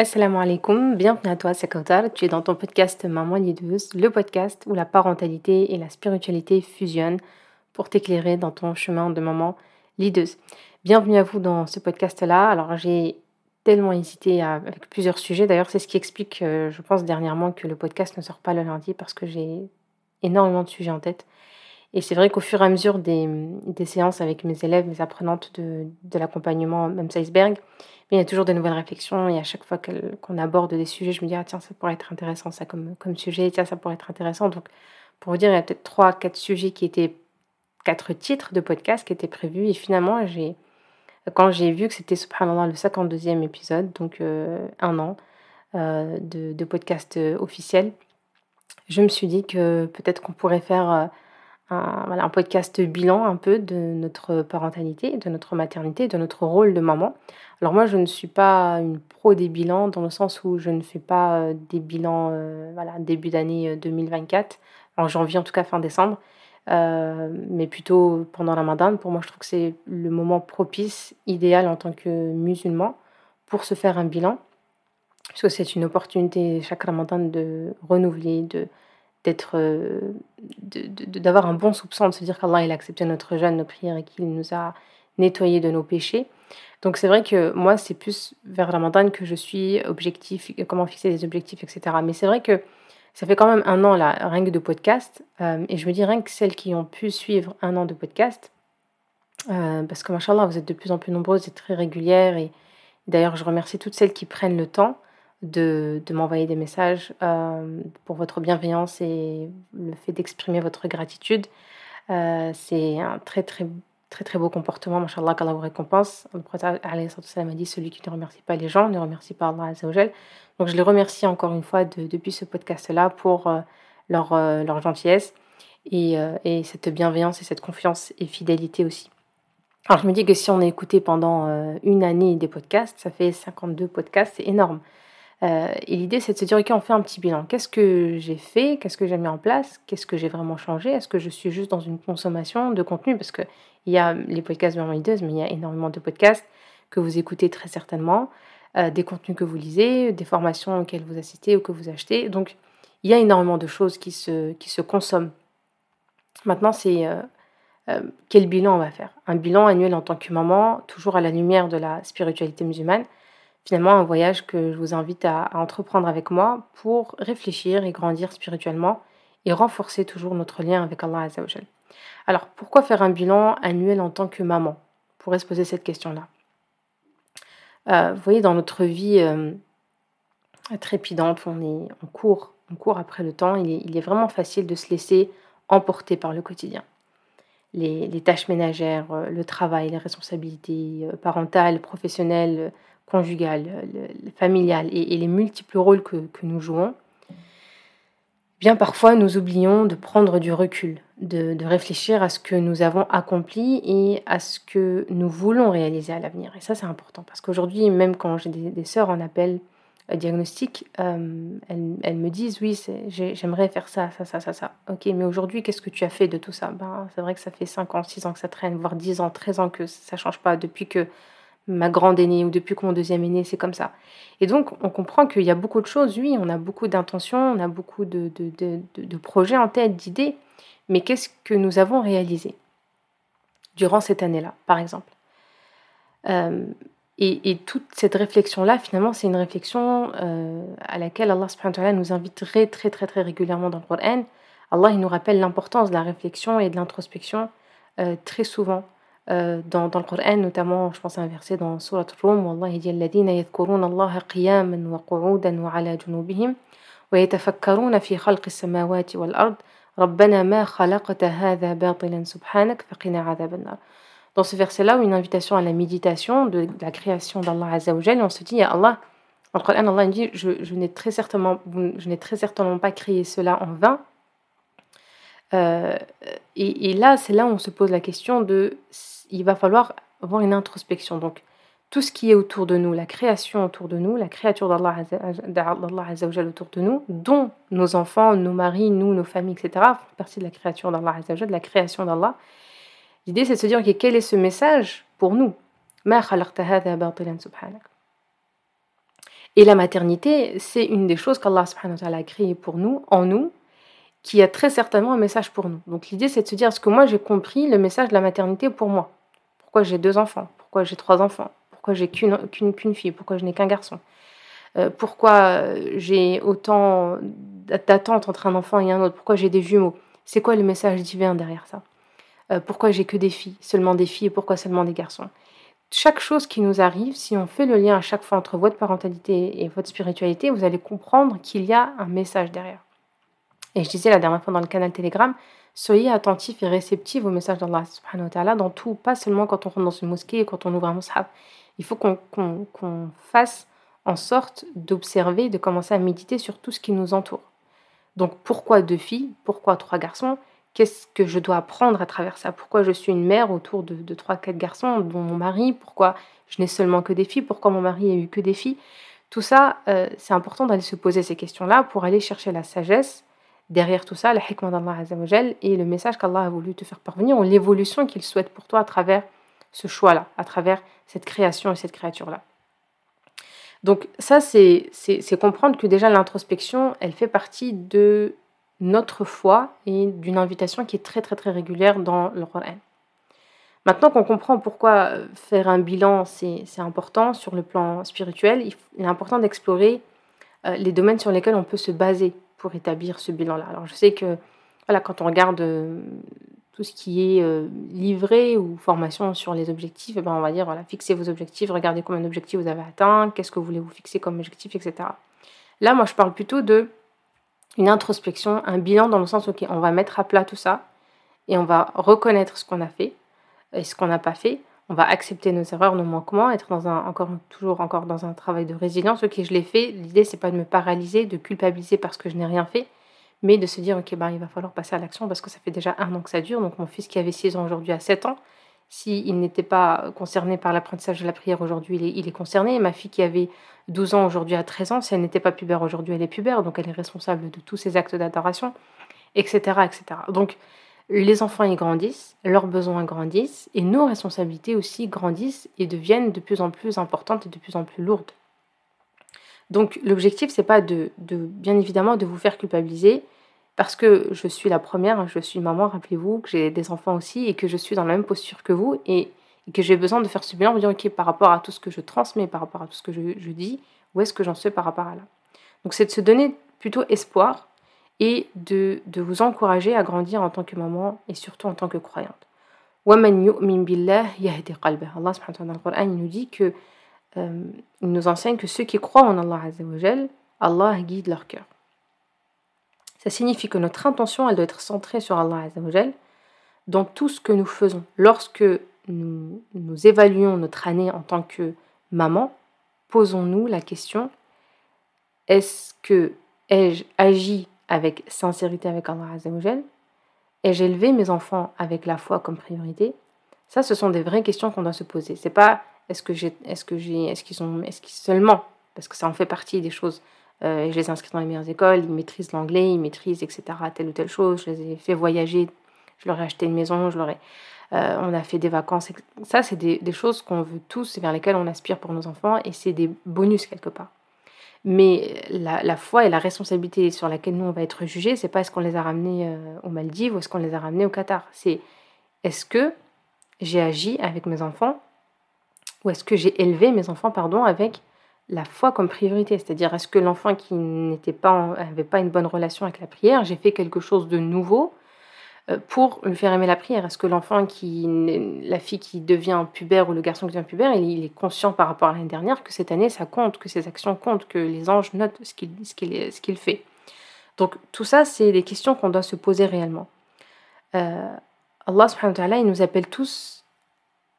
Assalamu alaikum, bienvenue à toi, c'est Kautar. Tu es dans ton podcast Maman Lideuse, le podcast où la parentalité et la spiritualité fusionnent pour t'éclairer dans ton chemin de maman lideuse. Bienvenue à vous dans ce podcast-là. Alors, j'ai tellement hésité avec plusieurs sujets. D'ailleurs, c'est ce qui explique, euh, je pense, dernièrement que le podcast ne sort pas le lundi parce que j'ai énormément de sujets en tête. Et c'est vrai qu'au fur et à mesure des, séances avec mes élèves, mes apprenantes de, de l'accompagnement, même Iceberg, il y a toujours de nouvelles réflexions et à chaque fois qu'on aborde des sujets, je me dis, ah, tiens, ça pourrait être intéressant ça comme, comme sujet, tiens, ça pourrait être intéressant. Donc, pour vous dire, il y a peut-être trois, quatre sujets qui étaient, quatre titres de podcast qui étaient prévus et finalement, j'ai, quand j'ai vu que c'était, subhanallah, le 52e épisode, donc euh, un an euh, de, de, podcast euh, officiel, je me suis dit que peut-être qu'on pourrait faire un, podcast bilan un peu de notre parentalité, de notre maternité, de notre rôle de maman. Alors moi, je ne suis pas une pro des bilans dans le sens où je ne fais pas euh, des bilans euh, voilà, début d'année 2024, euh, en janvier en tout cas fin décembre, mais plutôt pendant la Ramadan. Pour moi, je trouve que c'est le moment propice, idéal en tant que musulman pour se faire un bilan, puisque c'est une opportunité chaque Ramadan de renouveler, de euh, d'avoir un bon soupçon de se dire qu'Allah il a accepté notre jeûne, nos prières et qu'il nous a nettoyés de nos péchés. Donc c'est vrai que moi c'est plus vers Ramadan que je suis objectif, comment fixer des objectifs, etc. Mais c'est vrai que ça fait quand même un an là, rien que de podcast, euh, et je me dis rien que celles qui ont pu suivre un an de podcast, euh, parce que machallah vous êtes de plus en plus nombreuses et très régulières, et d'ailleurs je remercie toutes celles qui prennent le temps de, m'envoyer des messages euh, pour votre bienveillance et le fait d'exprimer votre gratitude. Euh, c'est un très très très très beau comportement, mashallah, qu'Allah vous récompense. Le prophète a dit celui qui ne remercie pas les gens ne remercie pas Allah Azzawajal. Donc je les remercie encore une fois depuis ce podcast-là pour euh, leur, leur gentillesse et, et, cette bienveillance et cette confiance et fidélité aussi. Alors je me dis que si on a écouté pendant une année des podcasts, ça fait 52 podcasts, c'est énorme. Euh, et l'idée, c'est de se dire, ok, on fait un petit bilan. Qu'est-ce que j'ai fait? Qu'est-ce que j'ai mis en place? Qu'est-ce que j'ai vraiment changé? Est-ce que je suis juste dans une consommation de contenu? Parce qu'il y a les podcasts de mais il y a énormément de podcasts que vous écoutez très certainement, euh, des contenus que vous lisez, des formations auxquelles vous assistez ou que vous achetez. Donc, il y a énormément de choses qui se, qui se consomment. Maintenant, c'est euh, quel bilan on va faire? Un bilan annuel en tant que maman, toujours à la lumière de la spiritualité musulmane finalement un voyage que je vous invite à, entreprendre avec moi pour réfléchir et grandir spirituellement et renforcer toujours notre lien avec Allah Azzawajal. Alors pourquoi faire un bilan annuel en tant que maman? On pourrait se poser cette question-là. Euh, vous voyez, dans notre vie euh, trépidante, on, est, on, court, on court après le temps, il est, vraiment facile de se laisser emporter par le quotidien. Les, tâches ménagères, euh, le travail, les responsabilités parentales, professionnelles, conjugale, familiale et, les multiples rôles que, nous jouons, bien parfois nous oublions de prendre du recul, de, réfléchir à ce que nous avons accompli et à ce que nous voulons réaliser à l'avenir. Et ça, c'est important parce qu'aujourd'hui, même quand j'ai des, sœurs en appel euh, diagnostic, euh, elles, me disent oui, j'aimerais faire ça, ça, ça, ça, ça. Ok, mais aujourd'hui, qu'est-ce que tu as fait de tout ça? Ben, C'est vrai que ça fait 5 ans, 6 ans que ça traîne, voire 10 ans, 13 ans que ça ne change pas depuis que ma grande aînée ou depuis que mon deuxième aîné, c'est comme ça. Et donc, on comprend qu'il y a beaucoup de choses, oui, on a beaucoup d'intentions, on a beaucoup de, projets en tête, d'idées, mais qu'est-ce que nous avons réalisé durant cette année-là, par exemple? Euh, et, toute cette réflexion-là, finalement, c'est une réflexion euh, à laquelle Allah subhanahu nous invite très, très, très, très régulièrement dans le Coran. Allah, il nous rappelle l'importance de la réflexion et de l'introspection euh, très souvent dans, dans, le Coran, notamment, je pense à un verset dans Surat Rum, Allah il dit الذين يذكرون الله قياما وقعودا وعلى جنوبهم ويتفكرون في خلق السماوات والأرض ربنا ما خلقت هذا باطلا سبحانك فقنا عذاب النار Dans ce verset-là, une invitation à la méditation de, la création d'Allah Azzawajal, on se dit, à Allah, le Coran, Allah dit, je, je n'ai très très certainement pas créé cela en vain, euh, et, là, c'est là où on se pose la question de il va falloir avoir une introspection. Donc, tout ce qui est autour de nous, la création autour de nous, la créature d'Allah Azzawajal autour de nous, dont nos enfants, nos maris, nous, nos familles, etc., font partie de la créature d'Allah Azzawajal, de la création d'Allah. L'idée, c'est de se dire, quel est ce message pour nous? Et la maternité, c'est une des choses qu'Allah a créé pour nous, en nous, qui a très certainement un message pour nous. Donc l'idée, c'est de se dire, est-ce que moi j'ai compris le message de la maternité pour moi? Pourquoi j'ai deux enfants? Pourquoi j'ai trois enfants? Pourquoi j'ai qu'une fille? Pourquoi je n'ai qu'un garçon? Euh, Pourquoi j'ai autant d'attentes entre un enfant et un autre? Pourquoi j'ai des jumeaux? C'est quoi le message divin derrière ça? Euh, Pourquoi j'ai que des filles, seulement des filles et pourquoi seulement des garçons? Chaque chose qui nous arrive, si on fait le lien à chaque fois entre votre parentalité et votre spiritualité, vous allez comprendre qu'il y a un message derrière. Et je disais la dernière fois dans le canal Telegram, soyez attentifs et réceptifs au message d'Allah subhanahu wa ta'ala dans tout, pas seulement quand on rentre dans une mosquée et quand on ouvre un mushaf. Il faut qu'on fasse en sorte d'observer, de commencer à méditer sur tout ce qui nous entoure. Donc pourquoi deux filles? Pourquoi trois garçons? Qu'est-ce que je dois apprendre à travers ça? Pourquoi je suis une mère autour de, trois, quatre garçons, dont mon mari? Pourquoi je n'ai seulement que des filles? Pourquoi mon mari a eu que des filles? Tout ça, euh, c'est important d'aller se poser ces questions-là pour aller chercher la sagesse derrière tout ça, la hikmah d'Allah et le message qu'Allah a voulu te faire parvenir, ou l'évolution qu'il souhaite pour toi à travers ce choix-là, à travers cette création et cette créature-là. Donc ça, c'est comprendre que déjà l'introspection, elle fait partie de notre foi et d'une invitation qui est très très très régulière dans le Coran. Maintenant qu'on comprend pourquoi faire un bilan, c'est important sur le plan spirituel, il est important d'explorer euh, les domaines sur lesquels on peut se baser pour établir ce bilan-là. Alors je sais que voilà, quand on regarde euh, tout ce qui est euh, livré ou formation sur les objectifs, eh ben on va dire voilà, fixez vos objectifs, regardez combien d'objectifs vous avez atteint, qu'est-ce que vous voulez vous fixer comme objectif, etc. Là, moi, je parle plutôt de une introspection, un bilan dans le sens, ok, on va mettre à plat tout ça et on va reconnaître ce qu'on a fait et ce qu'on n'a pas fait on va accepter nos erreurs, nos manquements, être dans un, encore, toujours encore dans un travail de résilience. Ok, je l'ai fait. L'idée, c'est pas de me paralyser, de culpabiliser parce que je n'ai rien fait, mais de se dire, ok, ben, il va falloir passer à l'action parce que ça fait déjà un an que ça dure. Donc, mon fils qui avait 6 ans aujourd'hui a 7 ans. S'il n'était pas concerné par l'apprentissage de la prière aujourd'hui, il est, il est concerné. ma fille qui avait 12 ans aujourd'hui a 13 ans. Si elle n'était pas pubère aujourd'hui, elle est pubère. Donc, elle est responsable de tous ses actes d'adoration, etc., etc. Donc, les enfants y grandissent, leurs besoins grandissent et nos responsabilités aussi grandissent et deviennent de plus en plus importantes et de plus en plus lourdes. Donc l'objectif c'est pas de, bien évidemment de vous faire culpabiliser parce que je suis la première, je suis maman, rappelez-vous que j'ai des enfants aussi et que je suis dans la même posture que vous et, que j'ai besoin de faire ce bilan, de dire ok par rapport à tout ce que je transmets, par rapport à tout ce que je, je dis, où est-ce que j'en suis par rapport à là? Donc c'est de se donner plutôt espoir et de, de, vous encourager à grandir en tant que maman et surtout en tant que croyante. Allah il nous dit que euh, nous enseigne que ceux qui croient en Allah Allah guide leur cœur. Ça signifie que notre intention, elle doit être centrée sur Allah dans tout ce que nous faisons. Lorsque nous, nous évaluons notre année en tant que maman, posons-nous la question est-ce que ai-je agi avec sincérité avec Allah Azzawajal Ai-je élevé mes enfants avec la foi comme priorité Ça, ce sont des vraies questions qu'on doit se poser. C'est pas est-ce que j'ai, est-ce que j'ai, est-ce qu'ils sont, est-ce qu'ils seulement, parce que ça en fait partie des choses. Euh, je les ai inscrits dans les meilleures écoles, ils maîtrisent l'anglais, ils maîtrisent, etc., telle ou telle chose. Je les ai fait voyager, je leur ai acheté une maison, je leur ai, euh, on a fait des vacances. Ça, c'est des, des choses qu'on veut tous et vers lesquelles on aspire pour nos enfants, et c'est des bonus quelque part. Mais la, foi et la responsabilité sur laquelle nous on va être jugés, c'est pas est-ce qu'on les a ramenés euh, aux Maldives ou est-ce qu'on les a ramenés au Qatar. C'est est-ce que j'ai agi avec mes enfants ou est-ce que j'ai élevé mes enfants pardon avec la foi comme priorité? C'est-à-dire est-ce que l'enfant qui n'était pas pas une bonne relation avec la prière, j'ai fait quelque chose de nouveau pour lui faire aimer la prière Est-ce que l'enfant qui, la fille qui devient pubère ou le garçon qui devient pubère, il, est conscient par rapport à l'année dernière que cette année ça compte, que ses actions comptent, que les anges notent ce qu'il ce qu'il fait. Donc tout ça, c'est des questions qu'on doit se poser réellement. Euh, Allah subhanahu wa ta'ala, il nous appelle tous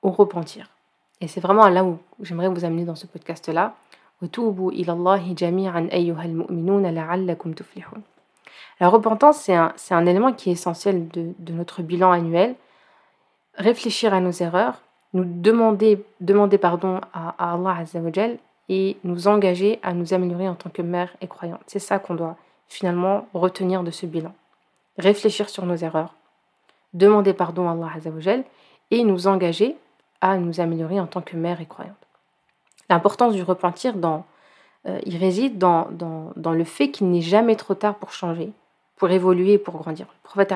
au repentir. Et c'est vraiment là où j'aimerais vous amener dans ce podcast-là. La repentance, c'est un, un, élément qui est essentiel de, de, notre bilan annuel. Réfléchir à nos erreurs, nous demander, demander pardon à, Allah et nous engager à nous améliorer en tant que mère et croyante. C'est ça qu'on doit finalement retenir de ce bilan. Réfléchir sur nos erreurs, demander pardon à Allah Azzawajal et nous engager à nous améliorer en tant que mère et croyante. L'importance du repentir dans, il réside dans, dans, le fait qu'il n'est jamais trop tard pour changer, pour évoluer, pour grandir. Le prophète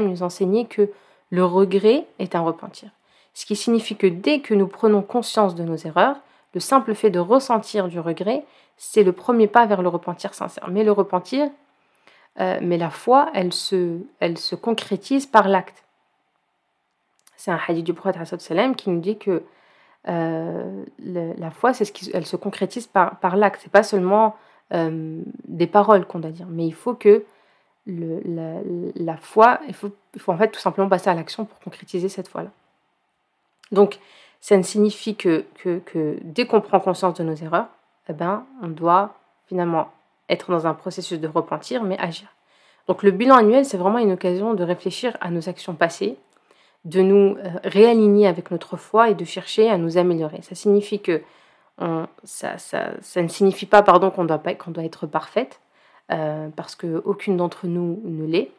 nous enseignait que le regret est un repentir. Ce qui signifie que dès que nous prenons conscience de nos erreurs, le simple fait de ressentir du regret, c'est le premier pas vers le repentir sincère. Mais le repentir, euh, mais la foi, elle se, elle se concrétise par l'acte. C'est un hadith du prophète qui nous dit que euh, la foi, c'est ce qui, elle se concrétise par, par l'acte. C'est pas seulement euh, des paroles qu'on doit dire, mais il faut que la, foi, il faut, il faut en fait tout simplement passer à l'action pour concrétiser cette foi-là. Donc, ça ne signifie que, que, dès qu'on prend conscience de nos erreurs, eh ben, on doit finalement être dans un processus de repentir, mais agir. Donc le bilan annuel, c'est vraiment une occasion de réfléchir à nos actions passées, de nous euh, réaligner avec notre foi et de chercher à nous améliorer. Ça signifie que ça, ne signifie pas pardon qu'on doit qu'on doit être parfaite euh, parce qu'aucune d'entre nous ne l'est.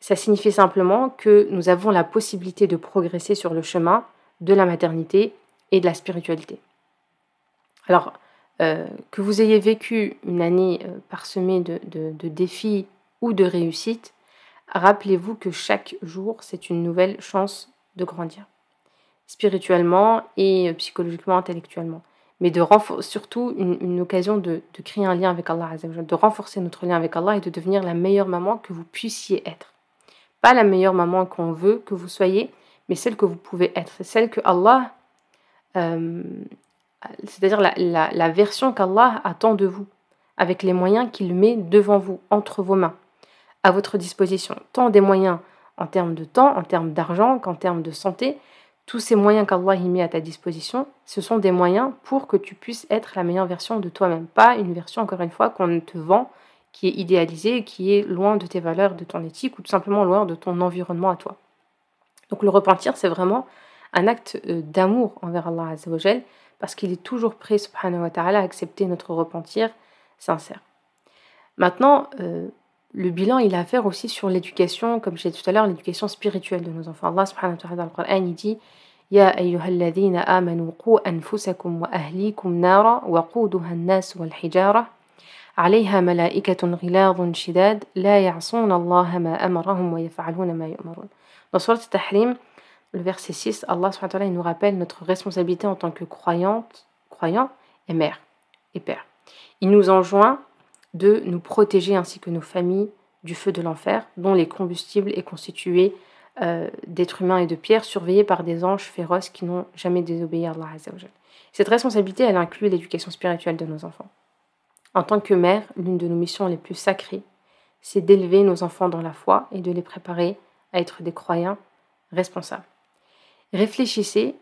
Ça signifie simplement que nous avons la possibilité de progresser sur le chemin de la maternité et de la spiritualité. Alors, euh, que vous ayez vécu une année parsemée de, défis ou de réussites, rappelez-vous que chaque jour, c'est une nouvelle chance de grandir, spirituellement et euh, psychologiquement, intellectuellement. Mais surtout une, occasion de, créer un lien avec Allah, de renforcer notre lien avec Allah et de devenir la meilleure maman que vous puissiez être. Pas la meilleure maman qu'on veut que vous soyez, mais celle que vous pouvez être. Celle que Allah, euh, c'est-à-dire la, version qu'Allah attend de vous, avec les moyens qu'il met devant vous, entre vos mains, à votre disposition. Tant des moyens en termes de temps, en termes d'argent, qu'en termes de santé. Tous ces moyens qu'Allah y met à ta disposition, ce sont des moyens pour que tu puisses être la meilleure version de toi-même. Pas une version, encore une fois, qu'on te vend, qui est idéalisée, qui est loin de tes valeurs, de ton éthique, ou tout simplement loin de ton environnement à toi. Donc le repentir, c'est vraiment un acte euh, d'amour envers Allah Azzawajal, parce qu'il est toujours prêt, subhanahu wa ta'ala, à accepter notre repentir sincère. Maintenant, euh, le bilan, il a à faire aussi sur l'éducation, comme je disais tout à l'heure, l'éducation spirituelle de nos enfants. Allah subhanahu wa ta'ala dans le Coran, il dit Ya ayyuhalladhina amanu qu anfusakum wa ahlikum nara wa quduha an-nas wal hijara عليها ملائكة غلاظ شداد لا يعصون الله ما أمرهم ويفعلون ما يؤمرون dans Surat Tahrim, le verset 6, Allah il nous rappelle notre responsabilité en tant que croyante, croyant et mère et père. Il nous enjoint de nous protéger ainsi que nos familles du feu de l'enfer, dont les combustibles est constitué euh, d'êtres humains et de pierres surveillés par des anges féroces qui n'ont jamais désobéi à Allah Cette responsabilité, elle inclut l'éducation spirituelle de nos enfants. En tant que mère, l'une de nos missions les plus sacrées, c'est d'élever nos enfants dans la foi et de les préparer à être des croyants responsables. Réfléchissez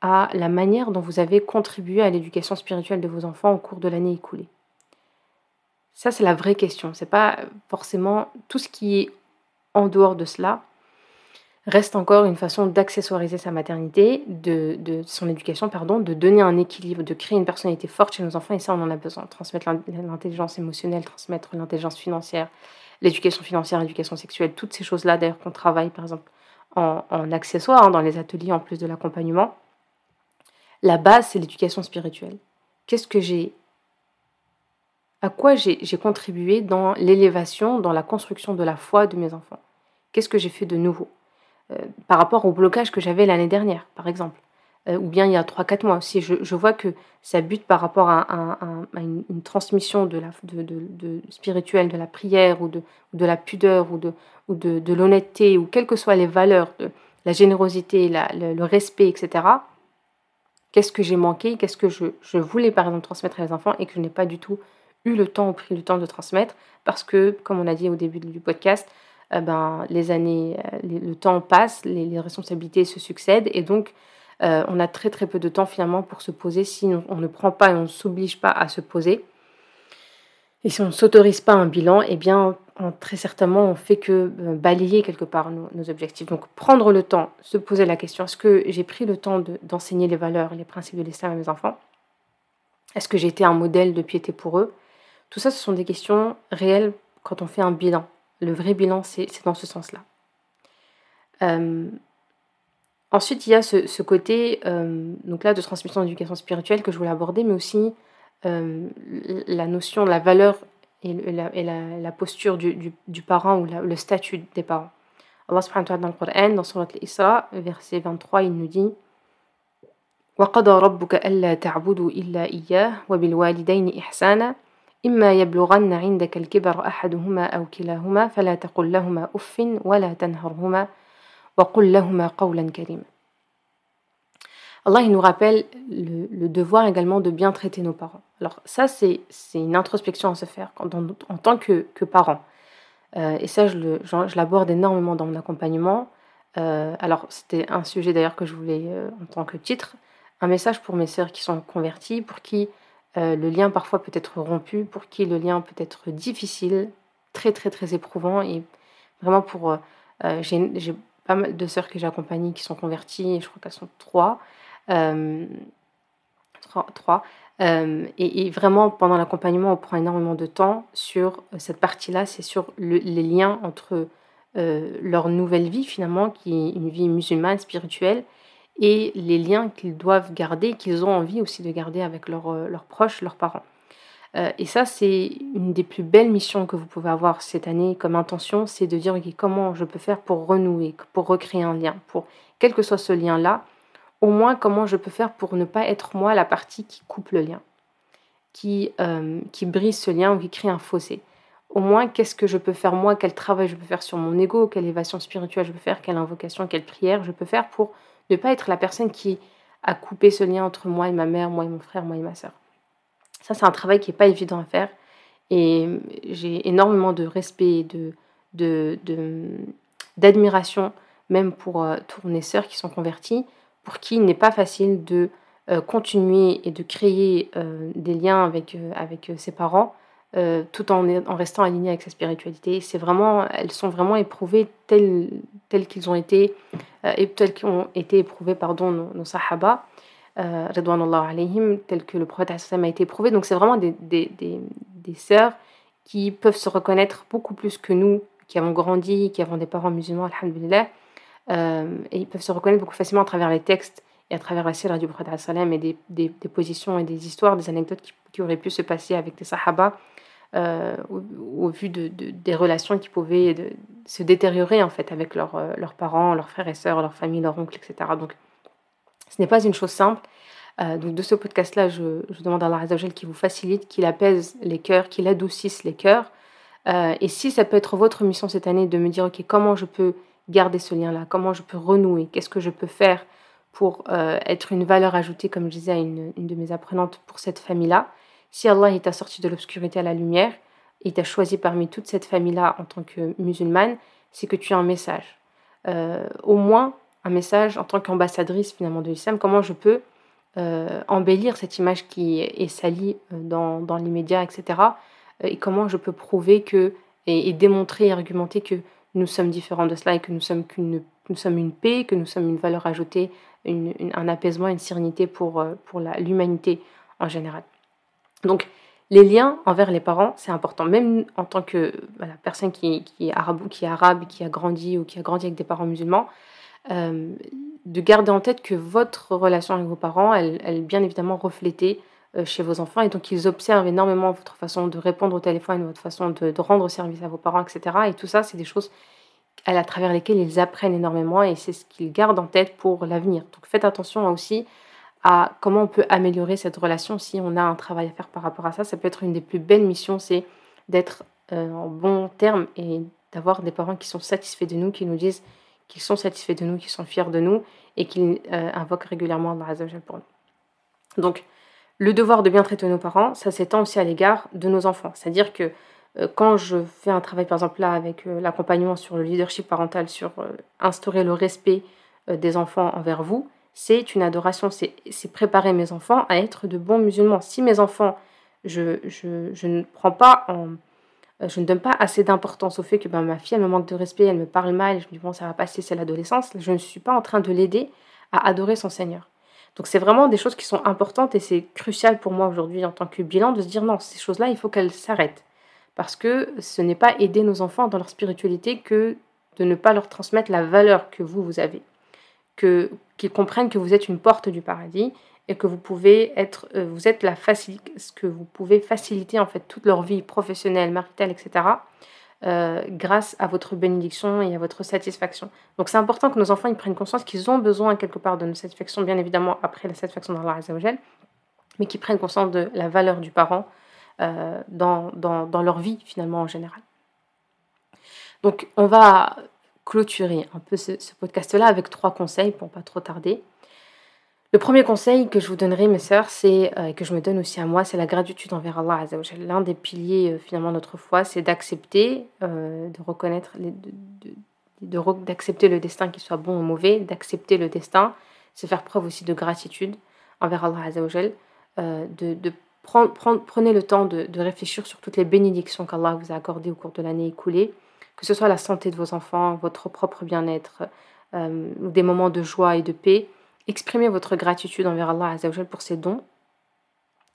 à la manière dont vous avez contribué à l'éducation spirituelle de vos enfants au cours de l'année écoulée. Ça, c'est la vraie question. C'est pas forcément tout ce qui est en dehors de cela reste encore une façon d'accessoiriser sa maternité, de, son éducation, pardon, de donner un équilibre, de créer une personnalité forte chez nos enfants, et ça, on en a besoin. Transmettre l'intelligence émotionnelle, transmettre l'intelligence financière, l'éducation financière, l'éducation sexuelle, toutes ces choses-là, d'ailleurs, qu'on travaille par exemple en, accessoire hein, dans les ateliers en plus de l'accompagnement. La base, c'est l'éducation spirituelle. Qu'est-ce que j'ai. À quoi j'ai contribué dans l'élévation, dans la construction de la foi de mes enfants? Qu'est-ce que j'ai fait de nouveau? Euh, Par rapport au blocage que j'avais l'année dernière, par exemple. Euh, ou bien il y a 3-4 mois aussi. Je, vois que ça bute par rapport à, une, transmission spirituelle, de la prière ou de, la pudeur ou de, l'honnêteté ou quelles que soient les valeurs, de la générosité, le, respect, etc. Qu'est-ce que j'ai manqué? Qu'est-ce que je, voulais par exemple transmettre à mes enfants et que je n'ai pas du tout eu le temps ou pris le temps de transmettre parce que, comme on a dit au début du podcast, euh, ben, les années, le temps passe, les, responsabilités se succèdent et donc euh, on a très très peu de temps finalement pour se poser si on, ne prend pas et on ne s'oblige pas à se poser. Et si on ne s'autorise pas un bilan, eh bien très certainement on fait que euh, balayer quelque part nos, objectifs. Donc prendre le temps, se poser la question, est-ce que j'ai pris le temps d'enseigner les valeurs et les principes de l'islam à mes enfants? Est-ce que j'ai été un modèle de piété pour eux? Tout ça, ce sont des questions réelles quand on fait un bilan. Le vrai bilan, c'est dans ce sens-là. Euh, Ensuite, il y a ce, côté euh, donc là, de transmission d'éducation spirituelle que je voulais aborder, mais aussi la notion, la valeur et, la, posture du, parent ou le statut des parents. Allah subhanahu wa ta'ala dans le Coran, dans Surat al-Isra, verset 23, il nous dit وقضى ربك ألا تعبدوا إلا إياه وبالوالدين إحسانا إما يبلغن عندك الكبر أحدهما أو كلاهما فلا تقل لهما أف ولا تنهرهما وقل لهما قولا كريما Allah il nous rappelle le, le, devoir également de bien traiter nos parents. Alors ça, c'est une introspection à se faire en, en tant que, que parent. Euh, et ça, je l'aborde énormément dans mon accompagnement. Euh, alors, c'était un sujet d'ailleurs que je voulais, euh, en tant que titre, un message pour mes sœurs qui sont converties, pour qui le lien parfois peut être rompu, pour qui le lien peut être difficile, très très très éprouvant. Et vraiment pour... j'ai pas mal de sœurs que j'ai accompagnées qui sont converties, je crois qu'elles sont trois. trois, euh, et, vraiment, pendant l'accompagnement, on prend énormément de temps sur euh, cette partie-là, c'est sur les liens entre euh, leur nouvelle vie, finalement, qui est une vie musulmane, spirituelle, et les liens qu'ils doivent garder, qu'ils ont envie aussi de garder avec leurs proches, leurs parents. et ça, c'est une des plus belles missions que vous pouvez avoir cette année comme intention, c'est de dire comment je peux faire pour renouer, pour recréer un lien, pour quel que soit ce lien-là, au moins comment je peux faire pour ne pas être moi la partie qui coupe le lien, qui, euh, qui brise ce lien ou qui crée un fossé. Au moins, qu'est-ce que je peux faire moi, quel travail je peux faire sur mon ego, quelle évasion spirituelle je peux faire, quelle invocation, quelle prière je peux faire pour ne pas être la personne qui a coupé ce lien entre moi et ma mère, moi et mon frère, moi et ma soeur. Ça, c'est un travail qui n'est pas évident à faire. Et j'ai énormément de respect, de, de, d'admiration, même pour euh, tous mes sœurs qui sont converties, pour qui il n'est pas facile de euh, continuer et de créer euh, des liens avec, euh, avec ses parents tout en, en, restant aligné avec sa spiritualité. C'est vraiment, elles sont vraiment éprouvées telles, telles qu'ils ont été et telles qu'ont été éprouvées pardon, nos, nos sahaba, alayhim, telles que le prophète a été éprouvé. Donc c'est vraiment des, des, des, des sœurs qui peuvent se reconnaître beaucoup plus que nous, qui avons grandi, qui avons des parents musulmans, alhamdulillah, euh, et ils peuvent se reconnaître beaucoup facilement à travers les textes et à travers la sira du prophète et des, des, des, positions et des histoires, des anecdotes qui, auraient pu se passer avec des sahaba euh, au, vu de, des relations qui pouvaient se détériorer en fait avec leurs euh, parents, leurs frères et sœurs, leurs familles, leurs oncles, etc. Donc ce n'est pas une chose simple. donc de ce podcast-là, je, je, demande à Allah Azzawajal qu'il vous facilite, qu'il apaise les cœurs, qu'il adoucisse les cœurs. et si ça peut être votre mission cette année de me dire, ok, comment je peux garder ce lien-là? Comment je peux renouer? Qu'est-ce que je peux faire pour euh, être une valeur ajoutée, comme je disais à une, de mes apprenantes, pour cette famille-là? Si Allah t'a sorti de l'obscurité à la lumière, et t'a choisi parmi toute cette famille-là en tant que musulmane, c'est que tu as un message. Euh, au moins un message en tant qu'ambassadrice finalement de l'islam, comment je peux euh, embellir cette image qui est salie dans, dans l'immédiat, etc. Et comment je peux prouver que, et, démontrer et argumenter que nous sommes différents de cela et que nous sommes, nous sommes une paix, que nous sommes une valeur ajoutée, un apaisement, une sérénité pour, euh, pour l'humanité en général. Donc, les liens envers les parents, c'est important. Même en tant que personne qui, est arabe, qui est arabe, qui a grandi ou qui a grandi avec des parents musulmans, euh, de garder en tête que votre relation avec vos parents, elle, est bien évidemment reflétée euh, chez vos enfants et donc ils observent énormément votre façon de répondre au téléphone, votre façon de, rendre service à vos parents, etc. Et tout ça, c'est des choses à, travers lesquelles ils apprennent énormément et c'est ce qu'ils gardent en tête pour l'avenir. Donc faites attention aussi à comment on peut améliorer cette relation si on a un travail à faire par rapport à ça. Ça peut être une des plus belles missions, c'est d'être euh, en bon terme et d'avoir des parents qui sont satisfaits de nous, qui nous disent qu'ils sont satisfaits de nous, qu'ils sont fiers de nous et qui euh, invoquent régulièrement Allah pour nous. Donc, le devoir de bien traiter nos parents, ça s'étend aussi à l'égard de nos enfants. C'est-à-dire que euh, quand je fais un travail, par exemple là, avec l'accompagnement sur le leadership parental, sur instaurer le respect des enfants envers vous, c'est une adoration, c'est préparer mes enfants à être de bons musulmans. Si mes enfants, je, je, ne prends pas en, je ne donne pas assez d'importance au fait que ben, ma fille, elle me manque de respect, elle me parle mal, je me dis bon, ça va passer, c'est l'adolescence, je ne suis pas en train de l'aider à adorer son Seigneur. Donc c'est vraiment des choses qui sont importantes et c'est crucial pour moi aujourd'hui en tant que bilan de se dire non, ces choses-là, il faut qu'elles s'arrêtent. Parce que ce n'est pas aider nos enfants dans leur spiritualité que de ne pas leur transmettre la valeur que vous, vous avez. Que, qu'ils comprennent que vous êtes une porte du paradis et que vous pouvez être, euh, vous êtes la que vous pouvez faciliter en fait toute leur vie professionnelle, maritale, etc. Euh, grâce à votre bénédiction et à votre satisfaction. Donc c'est important que nos enfants ils prennent conscience qu'ils ont besoin quelque part de nos satisfactions, bien évidemment après la satisfaction d'Allah Azzawajal, mais qu'ils prennent conscience de la valeur du parent euh, dans, dans, dans, leur vie finalement en général. Donc on va clôturer un peu ce, podcast-là avec trois conseils pour pas trop tarder. Le premier conseil que je vous donnerai, mes sœurs, c'est, euh, que je me donne aussi à moi, c'est la gratitude envers Allah. L'un des piliers euh, finalement de notre foi, c'est d'accepter, euh, de reconnaître, d'accepter le destin qui soit bon ou mauvais, d'accepter le destin, c'est faire preuve aussi de gratitude envers Allah Azzawajal, de, de prendre, prenez le temps de, de, réfléchir sur toutes les bénédictions qu'Allah vous a accordées au cours de l'année écoulée, que ce soit la santé de vos enfants, votre propre bien-être, ou des moments de joie et de paix exprimez votre gratitude envers Allah Azzawajal pour ses dons.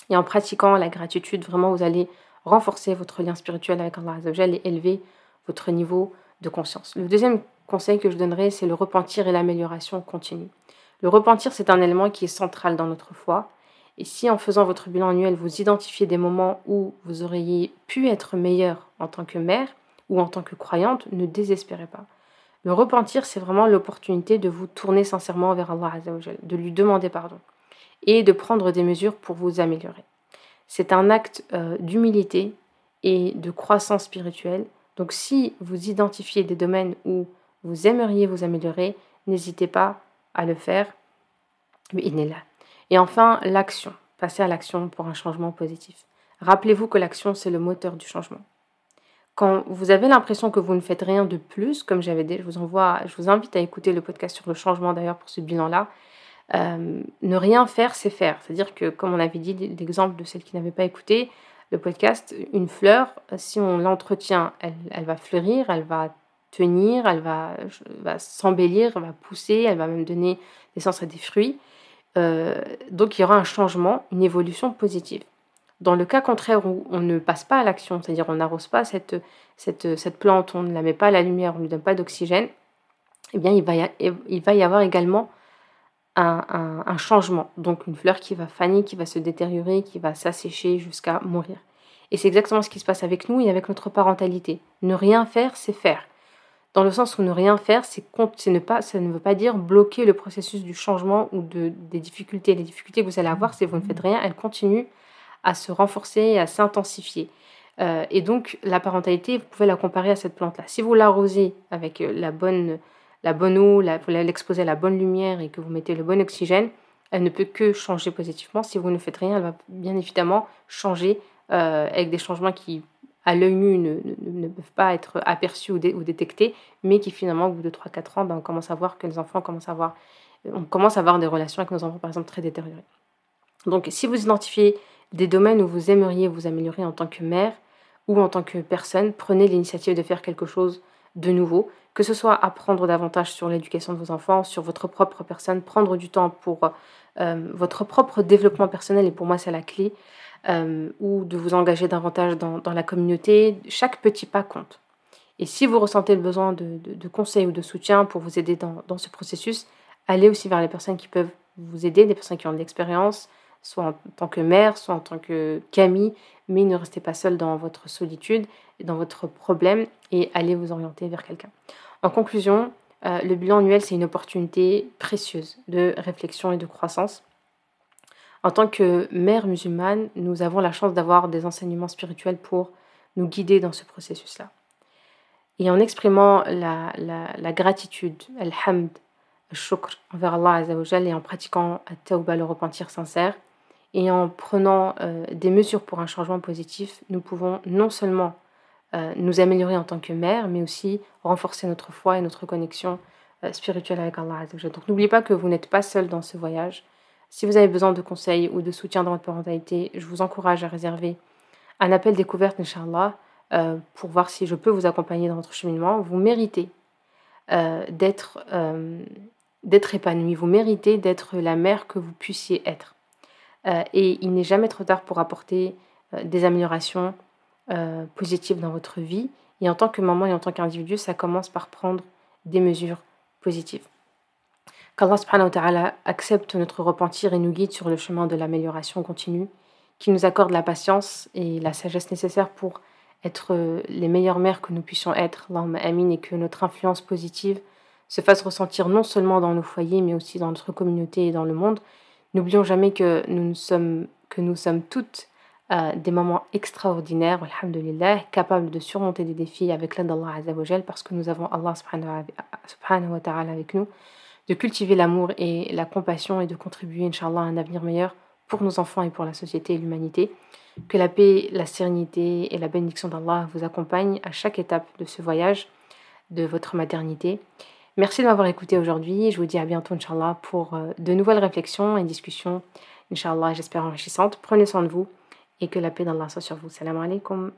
Et en pratiquant la gratitude, vraiment, vous allez renforcer votre lien spirituel avec Allah Azzawajal et élever votre niveau de conscience. Le deuxième conseil que je donnerai, c'est le repentir et l'amélioration continue. Le repentir, c'est un élément qui est central dans notre foi. Et si en faisant votre bilan annuel, vous identifiez des moments où vous auriez pu être meilleur en tant que mère ou en tant que croyante, ne désespérez pas. Le repentir, c'est vraiment l'opportunité de vous tourner sincèrement vers Allah de lui demander pardon et de prendre des mesures pour vous améliorer. C'est un acte euh, d'humilité et de croissance spirituelle. Donc si vous identifiez des domaines où vous aimeriez vous améliorer, n'hésitez pas à le faire. Il est là. Et enfin, l'action. Passez à l'action pour un changement positif. Rappelez-vous que l'action, c'est le moteur du changement. Quand vous avez l'impression que vous ne faites rien de plus, comme j'avais dit, je vous envoie, je vous invite à écouter le podcast sur le changement d'ailleurs pour ce bilan-là. Euh, ne rien faire, c'est faire. C'est-à-dire que, comme on avait dit, l'exemple de celle qui n'avait pas écouté le podcast, une fleur, si on l'entretient, elle, va fleurir, elle va tenir, elle va, s'embellir, elle va pousser, elle va même donner naissance à des fruits. Euh, donc il y aura un changement, une évolution positive. Dans le cas contraire où on ne passe pas à l'action, c'est-à-dire on n'arrose pas cette, cette, cette, plante, on ne la met pas à la lumière, on ne lui donne pas d'oxygène, eh bien il va, y il va y avoir également un, un, changement. Donc une fleur qui va faner, qui va se détériorer, qui va s'assécher jusqu'à mourir. Et c'est exactement ce qui se passe avec nous et avec notre parentalité. Ne rien faire, c'est faire. Dans le sens où ne rien faire, c'est ne pas, ça ne veut pas dire bloquer le processus du changement ou de, des difficultés. Les difficultés que vous allez avoir, si vous ne faites rien, elles continuent à se renforcer et à s'intensifier. Euh, et donc, la parentalité, vous pouvez la comparer à cette plante-là. Si vous l'arrosez avec euh, la bonne, la bonne eau, vous l'exposez à la bonne lumière et que vous mettez le bon oxygène, elle ne peut que changer positivement. Si vous ne faites rien, elle va bien évidemment changer euh, avec des changements qui, à l'œil nu, ne, peuvent pas être aperçus ou, ou, détectés, mais qui finalement, au bout de 3-4 ans, ben, on commence à voir que les enfants commencent à avoir, on commence à avoir des relations avec nos enfants, par exemple, très détériorées. Donc, si vous identifiez des domaines où vous aimeriez vous améliorer en tant que mère ou en tant que personne, prenez l'initiative de faire quelque chose de nouveau, que ce soit apprendre davantage sur l'éducation de vos enfants, sur votre propre personne, prendre du temps pour euh, votre propre développement personnel, et pour moi c'est la clé, euh, ou de vous engager davantage dans, la communauté. Chaque petit pas compte. Et si vous ressentez le besoin de, conseils ou de soutien pour vous aider dans, dans, ce processus, allez aussi vers les personnes qui peuvent vous aider, des personnes qui ont de l'expérience, soit en tant que mère, soit en tant que Camille, mais ne restez pas seul dans votre solitude, dans votre problème, et allez vous orienter vers quelqu'un. En conclusion, euh, le bilan annuel, c'est une opportunité précieuse de réflexion et de croissance. En tant que mère musulmane, nous avons la chance d'avoir des enseignements spirituels pour nous guider dans ce processus-là. Et en exprimant la, la, la gratitude, al-hamd, shukr envers Allah et en pratiquant at le repentir sincère, et en prenant euh, des mesures pour un changement positif, nous pouvons non seulement euh, nous améliorer en tant que mère, mais aussi renforcer notre foi et notre connexion euh, spirituelle avec Allah. Donc n'oubliez pas que vous n'êtes pas seul dans ce voyage. Si vous avez besoin de conseils ou de soutien dans votre parentalité, je vous encourage à réserver un appel découverte, Inch'Allah, pour voir si je peux vous accompagner dans votre cheminement. Vous méritez d'être d'être épanoui, vous méritez d'être la mère que vous puissiez être. Euh, et il n'est jamais trop tard pour apporter euh, des améliorations euh, positives dans votre vie. Et en tant que maman et en tant qu'individu, ça commence par prendre des mesures positives. Qu'Allah accepte notre repentir et nous guide sur le chemin de l'amélioration continue, qu'il nous accorde la patience et la sagesse nécessaires pour être les meilleures mères que nous puissions être, Allahumma amin, et que notre influence positive se fasse ressentir non seulement dans nos foyers, mais aussi dans notre communauté et dans le monde. N'oublions jamais que nous sommes, que nous sommes toutes euh, des moments extraordinaires, alhamdulillah, capables de surmonter des défis avec l'aide d'Allah Azzawajal, parce que nous avons Allah avec nous, de cultiver l'amour et la compassion et de contribuer, inshallah, à un avenir meilleur pour nos enfants et pour la société et l'humanité. Que la paix, la sérénité et la bénédiction d'Allah vous accompagnent à chaque étape de ce voyage de votre maternité. Merci de m'avoir écouté aujourd'hui. Je vous dis à bientôt, Inch'Allah, pour euh, de nouvelles réflexions et discussions, Inch'Allah, j'espère enrichissantes. Prenez soin de vous et que la paix d'Allah soit sur vous. Salam alaikum.